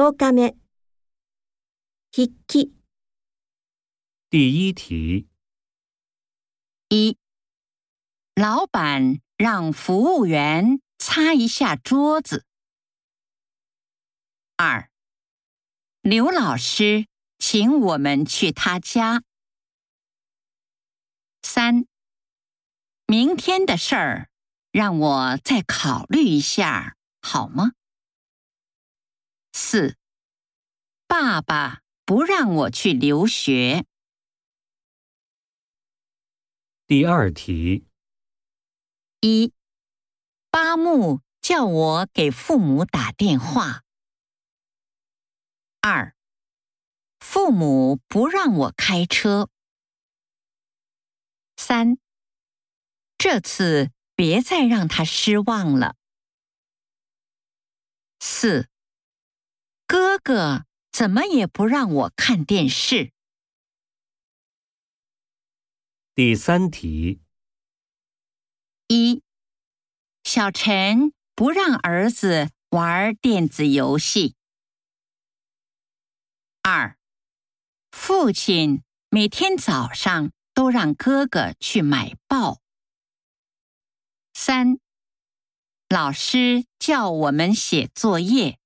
10日目筆記第一题，一，老板让服务员擦一下桌子。二，刘老师请我们去他家。三，明天的事儿让我再考虑一下，好吗？四，爸爸不让我去留学。第二题，一，八木叫我给父母打电话。二，父母不让我开车。三，这次别再让他失望了。四，哥哥怎么也不让我看电视。第三题，一，小陈不让儿子玩电子游戏。二，父亲每天早上都让哥哥去买报。三，老师叫我们写作业。